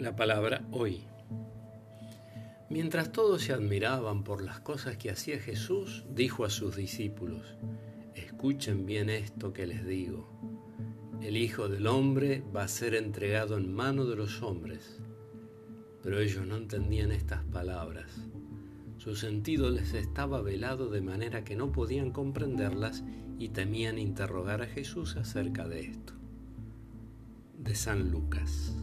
La palabra hoy. Mientras todos se admiraban por las cosas que hacía Jesús, dijo a sus discípulos, escuchen bien esto que les digo. El Hijo del Hombre va a ser entregado en mano de los hombres. Pero ellos no entendían estas palabras. Su sentido les estaba velado de manera que no podían comprenderlas y temían interrogar a Jesús acerca de esto. De San Lucas.